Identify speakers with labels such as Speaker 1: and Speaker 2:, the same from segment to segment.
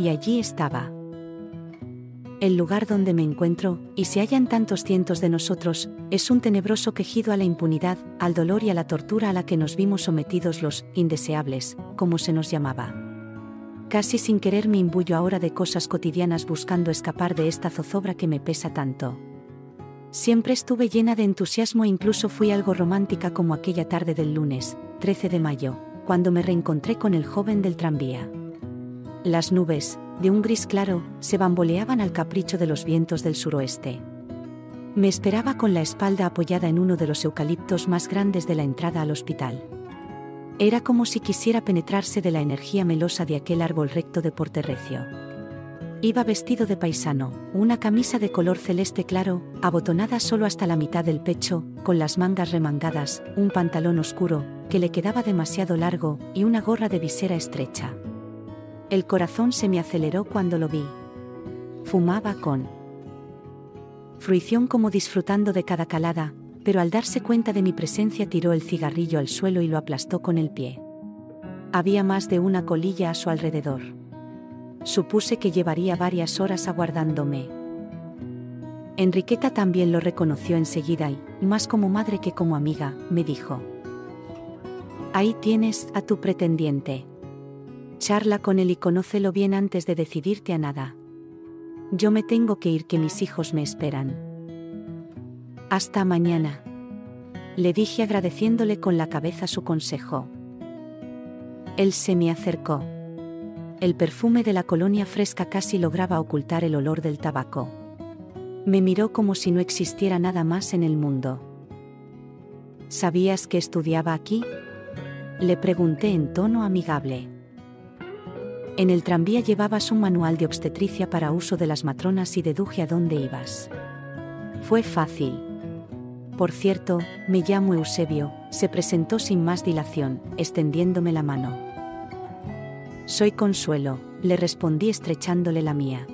Speaker 1: 4, y allí estaba. El lugar donde me encuentro, y se hallan tantos cientos de nosotros, es un tenebroso quejido a la impunidad, al dolor y a la tortura a la que nos vimos sometidos los indeseables, como se nos llamaba. Casi sin querer me imbuyo ahora de cosas cotidianas buscando escapar de esta zozobra que me pesa tanto. Siempre estuve llena de entusiasmo e incluso fui algo romántica como aquella tarde del lunes, 13 de mayo, cuando me reencontré con el joven del tranvía. Las nubes, de un gris claro, se bamboleaban al capricho de los vientos del suroeste. Me esperaba con la espalda apoyada en uno de los eucaliptos más grandes de la entrada al hospital. Era como si quisiera penetrarse de la energía melosa de aquel árbol recto de Porterrecio. Iba vestido de paisano, una camisa de color celeste claro, abotonada solo hasta la mitad del pecho, con las mangas remangadas, un pantalón oscuro, que le quedaba demasiado largo, y una gorra de visera estrecha. El corazón se me aceleró cuando lo vi. Fumaba con fruición como disfrutando de cada calada, pero al darse cuenta de mi presencia tiró el cigarrillo al suelo y lo aplastó con el pie. Había más de una colilla a su alrededor. Supuse que llevaría varias horas aguardándome. Enriqueta también lo reconoció enseguida y, más como madre que como amiga, me dijo. Ahí tienes a tu pretendiente. Charla con él y conócelo bien antes de decidirte a nada. Yo me tengo que ir que mis hijos me esperan. Hasta mañana. Le dije agradeciéndole con la cabeza su consejo. Él se me acercó. El perfume de la colonia fresca casi lograba ocultar el olor del tabaco. Me miró como si no existiera nada más en el mundo. ¿Sabías que estudiaba aquí? Le pregunté en tono amigable. En el tranvía llevabas un manual de obstetricia para uso de las matronas y deduje a dónde ibas. Fue fácil. Por cierto, me llamo Eusebio, se presentó sin más dilación, extendiéndome la mano. Soy Consuelo, le respondí estrechándole la mía.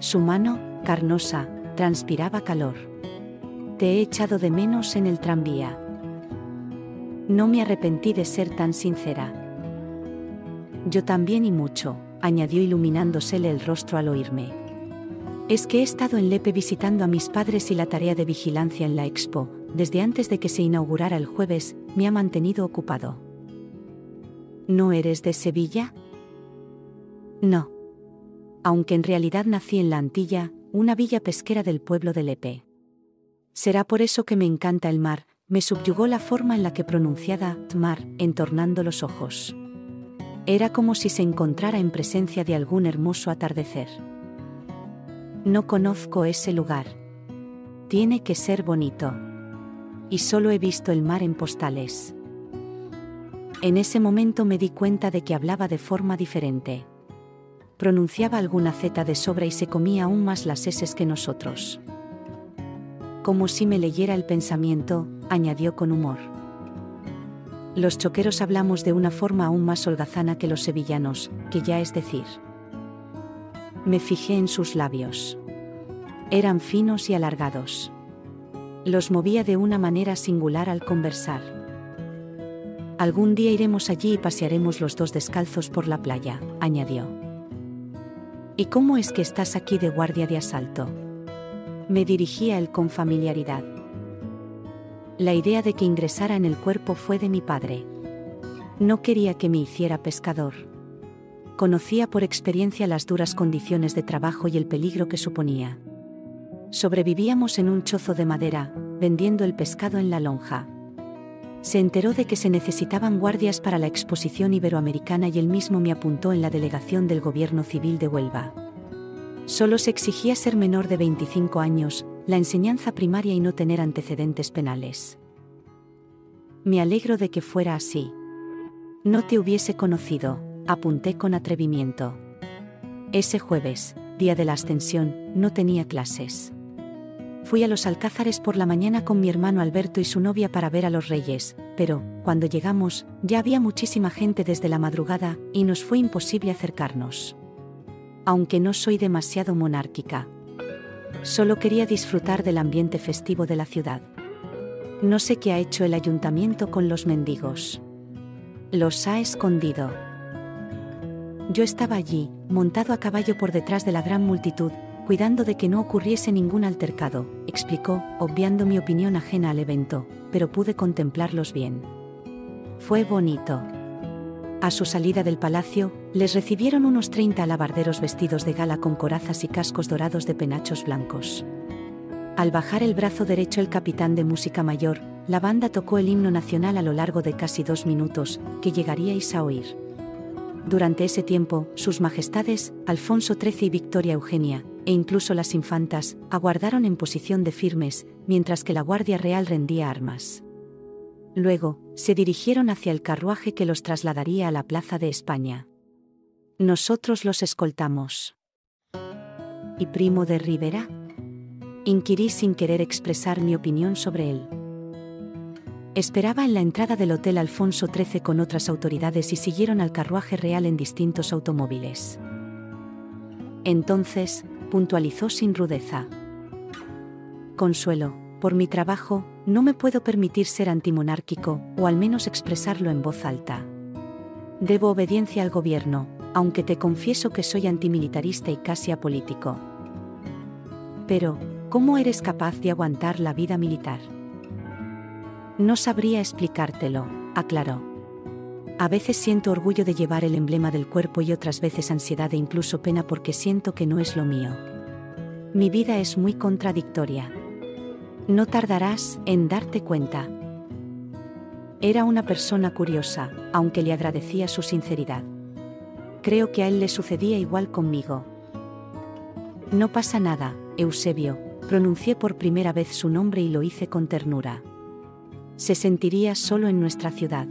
Speaker 1: Su mano, carnosa, transpiraba calor. Te he echado de menos en el tranvía. No me arrepentí de ser tan sincera. Yo también y mucho, añadió iluminándosele el rostro al oírme. Es que he estado en Lepe visitando a mis padres y la tarea de vigilancia en la expo, desde antes de que se inaugurara el jueves, me ha mantenido ocupado. ¿No eres de Sevilla? No. Aunque en realidad nací en la Antilla, una villa pesquera del pueblo de Lepe. Será por eso que me encanta el mar, me subyugó la forma en la que pronunciada mar, entornando los ojos. Era como si se encontrara en presencia de algún hermoso atardecer. No conozco ese lugar. Tiene que ser bonito. Y solo he visto el mar en postales. En ese momento me di cuenta de que hablaba de forma diferente. Pronunciaba alguna Z de sobra y se comía aún más las S que nosotros. Como si me leyera el pensamiento, añadió con humor. Los choqueros hablamos de una forma aún más holgazana que los sevillanos, que ya es decir. Me fijé en sus labios. Eran finos y alargados. Los movía de una manera singular al conversar. Algún día iremos allí y pasearemos los dos descalzos por la playa, añadió. ¿Y cómo es que estás aquí de guardia de asalto? Me dirigí a él con familiaridad. La idea de que ingresara en el cuerpo fue de mi padre. No quería que me hiciera pescador. Conocía por experiencia las duras condiciones de trabajo y el peligro que suponía. Sobrevivíamos en un chozo de madera, vendiendo el pescado en la lonja. Se enteró de que se necesitaban guardias para la exposición iberoamericana y él mismo me apuntó en la delegación del Gobierno Civil de Huelva. Solo se exigía ser menor de 25 años, la enseñanza primaria y no tener antecedentes penales. Me alegro de que fuera así. No te hubiese conocido, apunté con atrevimiento. Ese jueves, día de la ascensión, no tenía clases. Fui a los Alcázares por la mañana con mi hermano Alberto y su novia para ver a los reyes, pero, cuando llegamos, ya había muchísima gente desde la madrugada, y nos fue imposible acercarnos. Aunque no soy demasiado monárquica, Solo quería disfrutar del ambiente festivo de la ciudad. No sé qué ha hecho el ayuntamiento con los mendigos. Los ha escondido. Yo estaba allí, montado a caballo por detrás de la gran multitud, cuidando de que no ocurriese ningún altercado, explicó, obviando mi opinión ajena al evento, pero pude contemplarlos bien. Fue bonito. A su salida del palacio, les recibieron unos 30 alabarderos vestidos de gala con corazas y cascos dorados de penachos blancos. Al bajar el brazo derecho el capitán de música mayor, la banda tocó el himno nacional a lo largo de casi dos minutos, que llegaríais a oír. Durante ese tiempo, sus majestades, Alfonso XIII y Victoria Eugenia, e incluso las infantas, aguardaron en posición de firmes, mientras que la Guardia Real rendía armas. Luego, se dirigieron hacia el carruaje que los trasladaría a la Plaza de España. Nosotros los escoltamos. ¿Y Primo de Rivera? Inquirí sin querer expresar mi opinión sobre él. Esperaba en la entrada del Hotel Alfonso XIII con otras autoridades y siguieron al carruaje real en distintos automóviles. Entonces, puntualizó sin rudeza. Consuelo, por mi trabajo, no me puedo permitir ser antimonárquico, o al menos expresarlo en voz alta. Debo obediencia al gobierno, aunque te confieso que soy antimilitarista y casi apolítico. Pero, ¿cómo eres capaz de aguantar la vida militar? No sabría explicártelo, aclaró. A veces siento orgullo de llevar el emblema del cuerpo y otras veces ansiedad e incluso pena porque siento que no es lo mío. Mi vida es muy contradictoria. No tardarás en darte cuenta. Era una persona curiosa, aunque le agradecía su sinceridad. Creo que a él le sucedía igual conmigo. No pasa nada, Eusebio, pronuncié por primera vez su nombre y lo hice con ternura. Se sentiría solo en nuestra ciudad.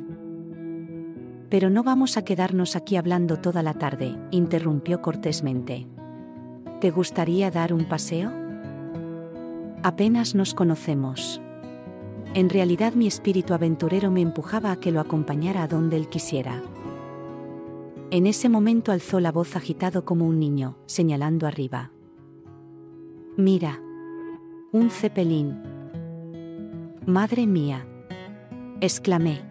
Speaker 1: Pero no vamos a quedarnos aquí hablando toda la tarde, interrumpió cortésmente. ¿Te gustaría dar un paseo? Apenas nos conocemos. En realidad mi espíritu aventurero me empujaba a que lo acompañara a donde él quisiera. En ese momento alzó la voz agitado como un niño, señalando arriba. Mira. Un cepelín. Madre mía. exclamé.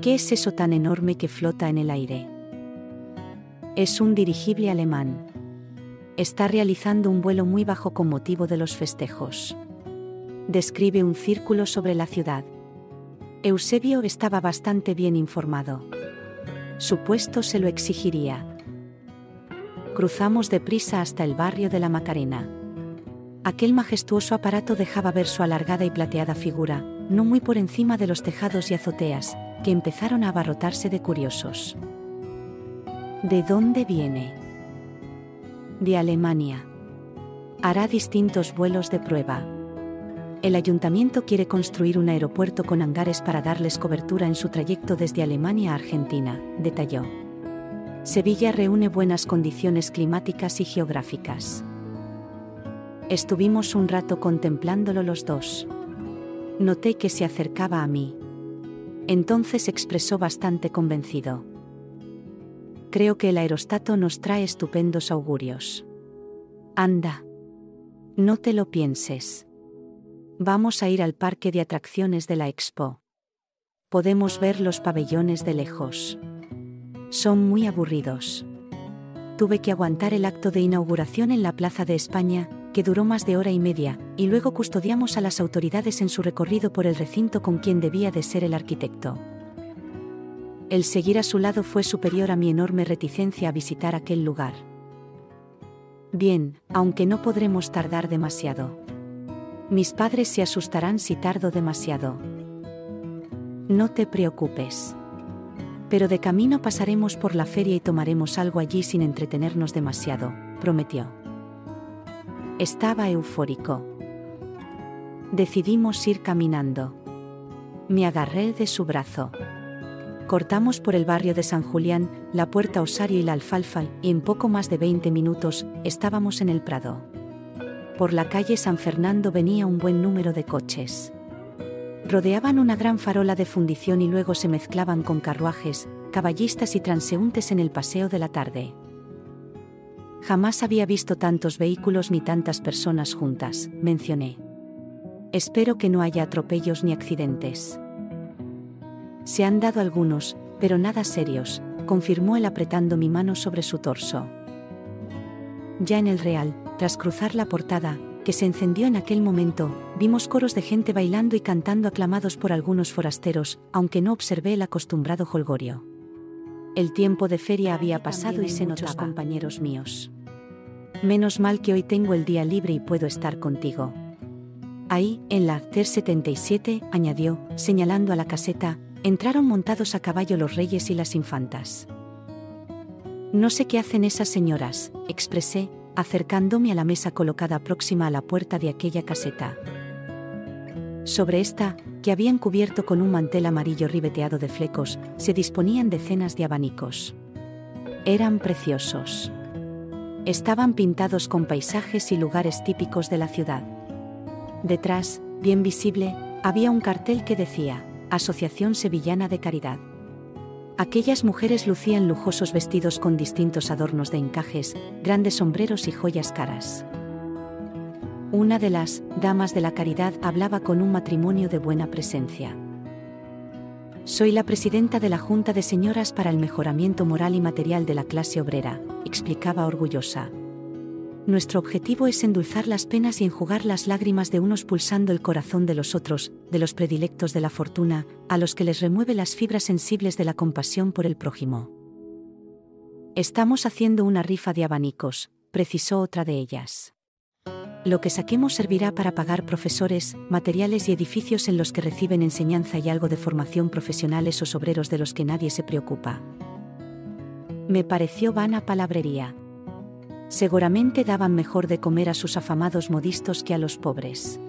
Speaker 1: ¿Qué es eso tan enorme que flota en el aire? Es un dirigible alemán está realizando un vuelo muy bajo con motivo de los festejos. Describe un círculo sobre la ciudad. Eusebio estaba bastante bien informado. Su puesto se lo exigiría. Cruzamos deprisa hasta el barrio de la Macarena. Aquel majestuoso aparato dejaba ver su alargada y plateada figura, no muy por encima de los tejados y azoteas, que empezaron a abarrotarse de curiosos. ¿De dónde viene? de Alemania. Hará distintos vuelos de prueba. El ayuntamiento quiere construir un aeropuerto con hangares para darles cobertura en su trayecto desde Alemania a Argentina, detalló. Sevilla reúne buenas condiciones climáticas y geográficas. Estuvimos un rato contemplándolo los dos. Noté que se acercaba a mí. Entonces expresó bastante convencido creo que el aerostato nos trae estupendos augurios. Anda. No te lo pienses. Vamos a ir al parque de atracciones de la Expo. Podemos ver los pabellones de lejos. Son muy aburridos. Tuve que aguantar el acto de inauguración en la Plaza de España, que duró más de hora y media, y luego custodiamos a las autoridades en su recorrido por el recinto con quien debía de ser el arquitecto el seguir a su lado fue superior a mi enorme reticencia a visitar aquel lugar. Bien, aunque no podremos tardar demasiado. Mis padres se asustarán si tardo demasiado. No te preocupes. Pero de camino pasaremos por la feria y tomaremos algo allí sin entretenernos demasiado, prometió. Estaba eufórico. Decidimos ir caminando. Me agarré de su brazo. Cortamos por el barrio de San Julián, la Puerta Osario y la Alfalfa, y en poco más de 20 minutos estábamos en el Prado. Por la calle San Fernando venía un buen número de coches. Rodeaban una gran farola de fundición y luego se mezclaban con carruajes, caballistas y transeúntes en el paseo de la tarde. Jamás había visto tantos vehículos ni tantas personas juntas, mencioné. Espero que no haya atropellos ni accidentes. Se han dado algunos, pero nada serios, confirmó él apretando mi mano sobre su torso. Ya en el Real, tras cruzar la portada, que se encendió en aquel momento, vimos coros de gente bailando y cantando aclamados por algunos forasteros, aunque no observé el acostumbrado holgorio. El tiempo de feria había pasado y se notaba. compañeros míos. Menos mal que hoy tengo el día libre y puedo estar contigo. Ahí, en la CER 77, añadió, señalando a la caseta, entraron montados a caballo los reyes y las infantas. No sé qué hacen esas señoras, expresé, acercándome a la mesa colocada próxima a la puerta de aquella caseta. Sobre esta, que habían cubierto con un mantel amarillo ribeteado de flecos, se disponían decenas de abanicos. Eran preciosos. Estaban pintados con paisajes y lugares típicos de la ciudad. Detrás, bien visible, había un cartel que decía, Asociación Sevillana de Caridad. Aquellas mujeres lucían lujosos vestidos con distintos adornos de encajes, grandes sombreros y joyas caras. Una de las damas de la caridad hablaba con un matrimonio de buena presencia. Soy la presidenta de la Junta de Señoras para el Mejoramiento Moral y Material de la Clase Obrera, explicaba orgullosa. Nuestro objetivo es endulzar las penas y enjugar las lágrimas de unos pulsando el corazón de los otros, de los predilectos de la fortuna, a los que les remueve las fibras sensibles de la compasión por el prójimo. Estamos haciendo una rifa de abanicos, precisó otra de ellas. Lo que saquemos servirá para pagar profesores, materiales y edificios en los que reciben enseñanza y algo de formación profesional esos obreros de los que nadie se preocupa. Me pareció vana palabrería seguramente daban mejor de comer a sus afamados modistos que a los pobres.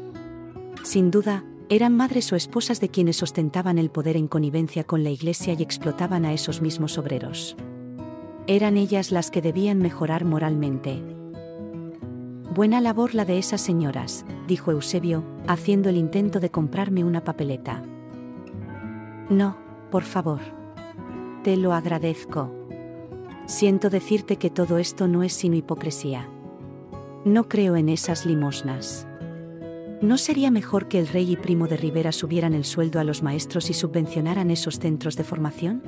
Speaker 1: Sin duda, eran madres o esposas de quienes ostentaban el poder en connivencia con la Iglesia y explotaban a esos mismos obreros. Eran ellas las que debían mejorar moralmente. Buena labor la de esas señoras, dijo Eusebio, haciendo el intento de comprarme una papeleta. No, por favor. Te lo agradezco. Siento decirte que todo esto no es sino hipocresía. No creo en esas limosnas. ¿No sería mejor que el rey y primo de Rivera subieran el sueldo a los maestros y subvencionaran esos centros de formación?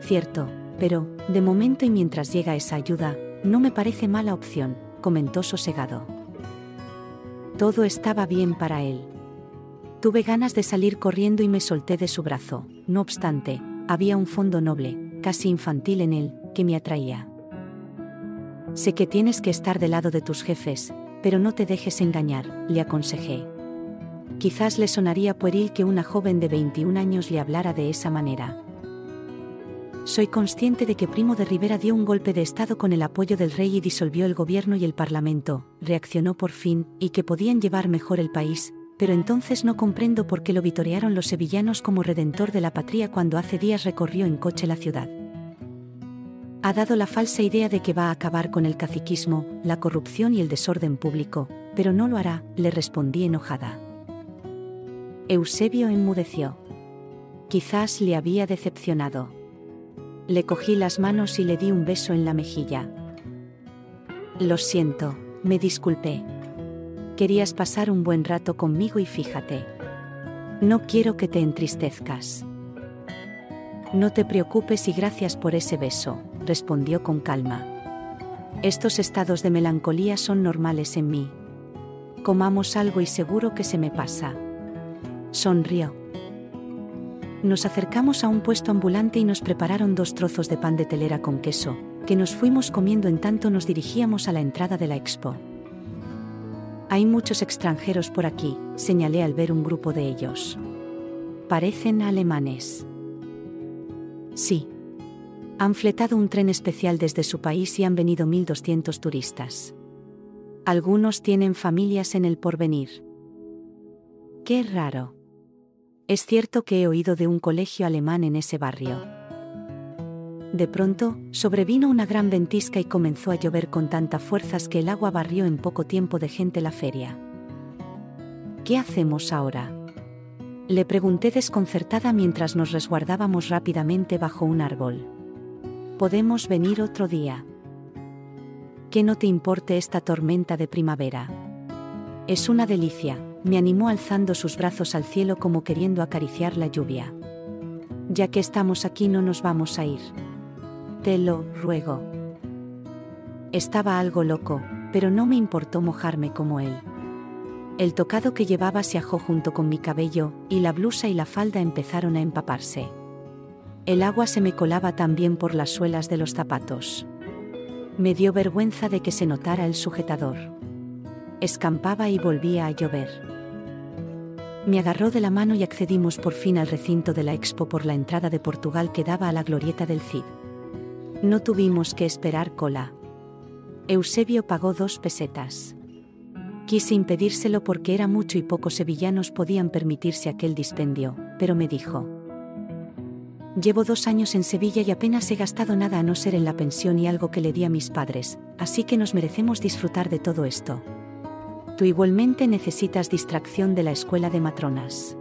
Speaker 1: Cierto, pero, de momento y mientras llega esa ayuda, no me parece mala opción, comentó sosegado. Todo estaba bien para él. Tuve ganas de salir corriendo y me solté de su brazo, no obstante, había un fondo noble, casi infantil en él, que me atraía. Sé que tienes que estar del lado de tus jefes, pero no te dejes engañar, le aconsejé. Quizás le sonaría pueril que una joven de 21 años le hablara de esa manera. Soy consciente de que Primo de Rivera dio un golpe de Estado con el apoyo del rey y disolvió el gobierno y el parlamento, reaccionó por fin, y que podían llevar mejor el país, pero entonces no comprendo por qué lo vitorearon los sevillanos como redentor de la patria cuando hace días recorrió en coche la ciudad. Ha dado la falsa idea de que va a acabar con el caciquismo, la corrupción y el desorden público, pero no lo hará, le respondí enojada. Eusebio enmudeció. Quizás le había decepcionado. Le cogí las manos y le di un beso en la mejilla. Lo siento, me disculpé. Querías pasar un buen rato conmigo y fíjate. No quiero que te entristezcas. No te preocupes y gracias por ese beso, respondió con calma. Estos estados de melancolía son normales en mí. Comamos algo y seguro que se me pasa. Sonrió. Nos acercamos a un puesto ambulante y nos prepararon dos trozos de pan de telera con queso, que nos fuimos comiendo en tanto nos dirigíamos a la entrada de la expo. Hay muchos extranjeros por aquí, señalé al ver un grupo de ellos. Parecen alemanes. Sí. Han fletado un tren especial desde su país y han venido 1.200 turistas. Algunos tienen familias en el porvenir. Qué raro. Es cierto que he oído de un colegio alemán en ese barrio. De pronto, sobrevino una gran ventisca y comenzó a llover con tanta fuerzas que el agua barrió en poco tiempo de gente la feria. ¿Qué hacemos ahora? Le pregunté desconcertada mientras nos resguardábamos rápidamente bajo un árbol. Podemos venir otro día. Que no te importe esta tormenta de primavera. Es una delicia, me animó alzando sus brazos al cielo como queriendo acariciar la lluvia. Ya que estamos aquí no nos vamos a ir. Te lo ruego. Estaba algo loco, pero no me importó mojarme como él. El tocado que llevaba se ajó junto con mi cabello, y la blusa y la falda empezaron a empaparse. El agua se me colaba también por las suelas de los zapatos. Me dio vergüenza de que se notara el sujetador. Escampaba y volvía a llover. Me agarró de la mano y accedimos por fin al recinto de la expo por la entrada de Portugal que daba a la glorieta del Cid. No tuvimos que esperar cola. Eusebio pagó dos pesetas. Quise impedírselo porque era mucho y pocos sevillanos podían permitirse aquel dispendio, pero me dijo, Llevo dos años en Sevilla y apenas he gastado nada a no ser en la pensión y algo que le di a mis padres, así que nos merecemos disfrutar de todo esto. Tú igualmente necesitas distracción de la escuela de matronas.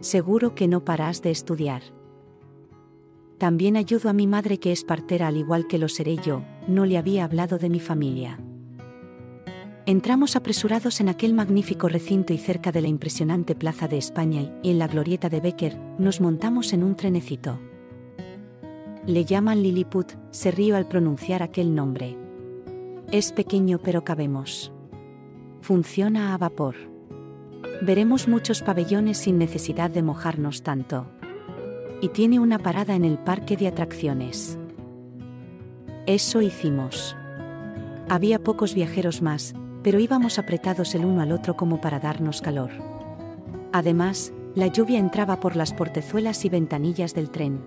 Speaker 1: Seguro que no paras de estudiar. También ayudo a mi madre que es partera al igual que lo seré yo, no le había hablado de mi familia. Entramos apresurados en aquel magnífico recinto y cerca de la impresionante Plaza de España y en la glorieta de Becker nos montamos en un trenecito. Le llaman Lilliput, se río al pronunciar aquel nombre. Es pequeño pero cabemos. Funciona a vapor. Veremos muchos pabellones sin necesidad de mojarnos tanto. Y tiene una parada en el parque de atracciones. Eso hicimos. Había pocos viajeros más, pero íbamos apretados el uno al otro como para darnos calor. Además, la lluvia entraba por las portezuelas y ventanillas del tren.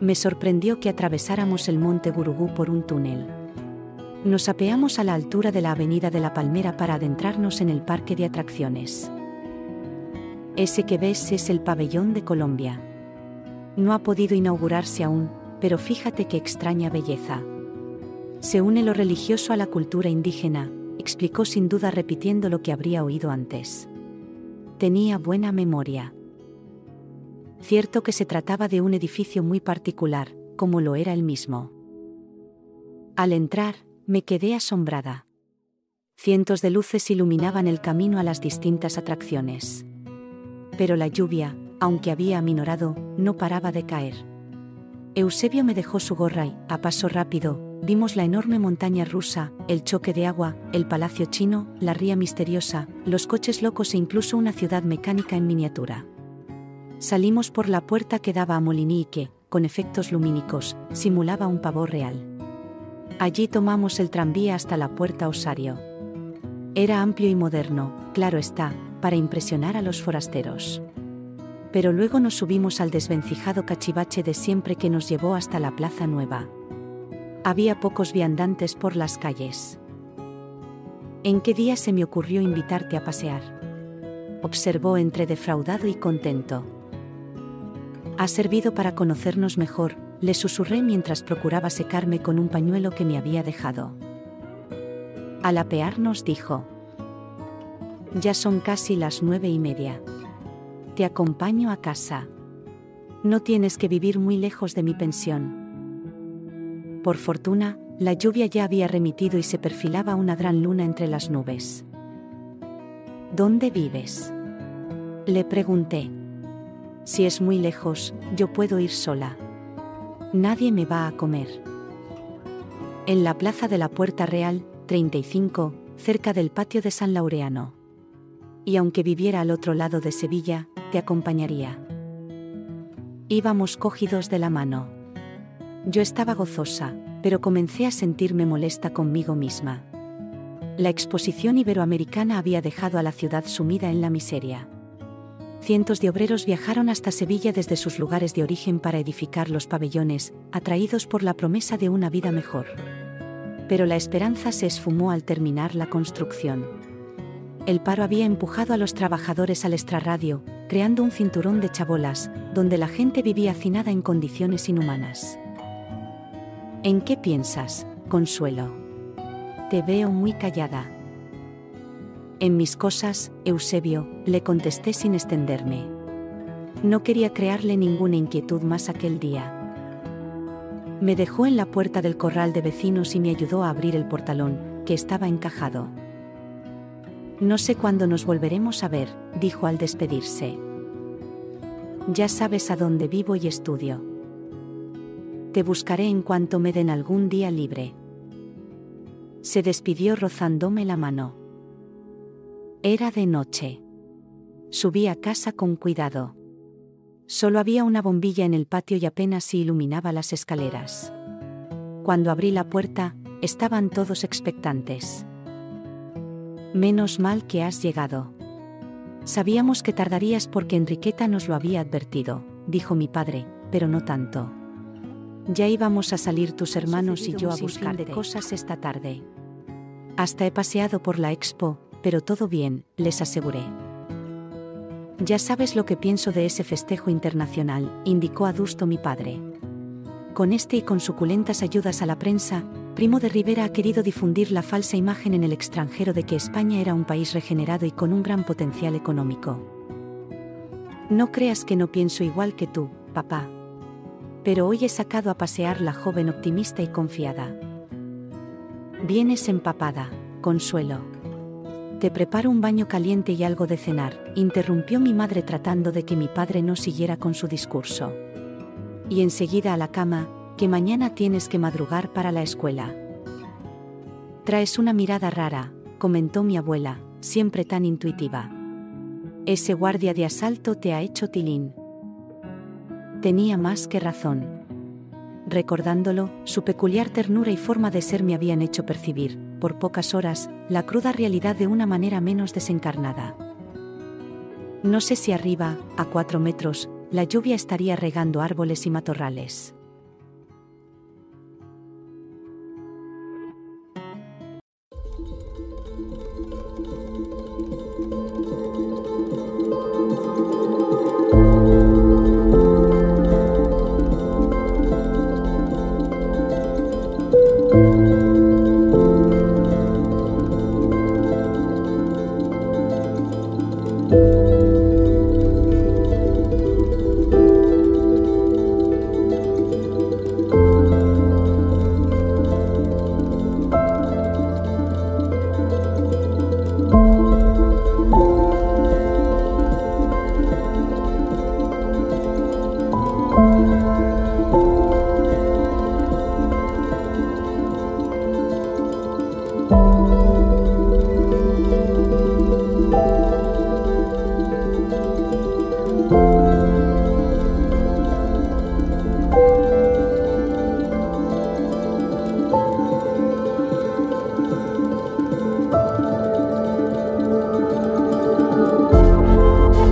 Speaker 1: Me sorprendió que atravesáramos el monte Gurugú por un túnel. Nos apeamos a la altura de la Avenida de la Palmera para adentrarnos en el parque de atracciones. Ese que ves es el pabellón de Colombia. No ha podido inaugurarse aún, pero fíjate qué extraña belleza. Se une lo religioso a la cultura indígena, explicó sin duda repitiendo lo que habría oído antes. Tenía buena memoria. Cierto que se trataba de un edificio muy particular, como lo era el mismo. Al entrar, me quedé asombrada. Cientos de luces iluminaban el camino a las distintas atracciones. Pero la lluvia, aunque había aminorado, no paraba de caer. Eusebio me dejó su gorra y, a paso rápido, Vimos la enorme montaña rusa, el choque de agua, el palacio chino, la ría misteriosa, los coches locos e incluso una ciudad mecánica en miniatura. Salimos por la puerta que daba a Molini y que, con efectos lumínicos, simulaba un pavor real. Allí tomamos el tranvía hasta la puerta Osario. Era amplio y moderno, claro está, para impresionar a los forasteros. Pero luego nos subimos al desvencijado cachivache de siempre que nos llevó hasta la Plaza Nueva. Había pocos viandantes por las calles. ¿En qué día se me ocurrió invitarte a pasear? Observó entre defraudado y contento. Ha servido para conocernos mejor, le susurré mientras procuraba secarme con un pañuelo que me había dejado. Al apearnos dijo. Ya son casi las nueve y media. Te acompaño a casa. No tienes que vivir muy lejos de mi pensión. Por fortuna, la lluvia ya había remitido y se perfilaba una gran luna entre las nubes. ¿Dónde vives? Le pregunté. Si es muy lejos, yo puedo ir sola. Nadie me va a comer. En la plaza de la Puerta Real, 35, cerca del patio de San Laureano. Y aunque viviera al otro lado de Sevilla, te acompañaría. Íbamos cogidos de la mano. Yo estaba gozosa, pero comencé a sentirme molesta conmigo misma. La exposición iberoamericana había dejado a la ciudad sumida en la miseria. Cientos de obreros viajaron hasta Sevilla desde sus lugares de origen para edificar los pabellones, atraídos por la promesa de una vida mejor. Pero la esperanza se esfumó al terminar la construcción. El paro había empujado a los trabajadores al extrarradio, creando un cinturón de chabolas, donde la gente vivía hacinada en condiciones inhumanas. ¿En qué piensas, Consuelo? Te veo muy callada. En mis cosas, Eusebio, le contesté sin extenderme. No quería crearle ninguna inquietud más aquel día. Me dejó en la puerta del corral de vecinos y me ayudó a abrir el portalón, que estaba encajado. No sé cuándo nos volveremos a ver, dijo al despedirse. Ya sabes a dónde vivo y estudio. Te buscaré en cuanto me den algún día libre. Se despidió rozándome la mano. Era de noche. Subí a casa con cuidado. Solo había una bombilla en el patio y apenas se iluminaba las escaleras. Cuando abrí la puerta, estaban todos expectantes. Menos mal que has llegado. Sabíamos que tardarías porque Enriqueta nos lo había advertido, dijo mi padre, pero no tanto. Ya íbamos a salir tus hermanos y yo a buscar de cosas esta tarde. Hasta he paseado por la expo, pero todo bien, les aseguré. Ya sabes lo que pienso de ese festejo internacional, indicó adusto mi padre. Con este y con suculentas ayudas a la prensa, Primo de Rivera ha querido difundir la falsa imagen en el extranjero de que España era un país regenerado y con un gran potencial económico. No creas que no pienso igual que tú, papá. Pero hoy he sacado a pasear la joven optimista y confiada. Vienes empapada, Consuelo. Te preparo un baño caliente y algo de cenar, interrumpió mi madre tratando de que mi padre no siguiera con su discurso y enseguida a la cama, que mañana tienes que madrugar para la escuela. Traes una mirada rara, comentó mi abuela, siempre tan intuitiva. Ese guardia de asalto te ha hecho tilín. Tenía más que razón. Recordándolo, su peculiar ternura y forma de ser me habían hecho percibir, por pocas horas, la cruda realidad de una manera menos desencarnada. No sé si arriba, a cuatro metros, la lluvia estaría regando árboles y matorrales.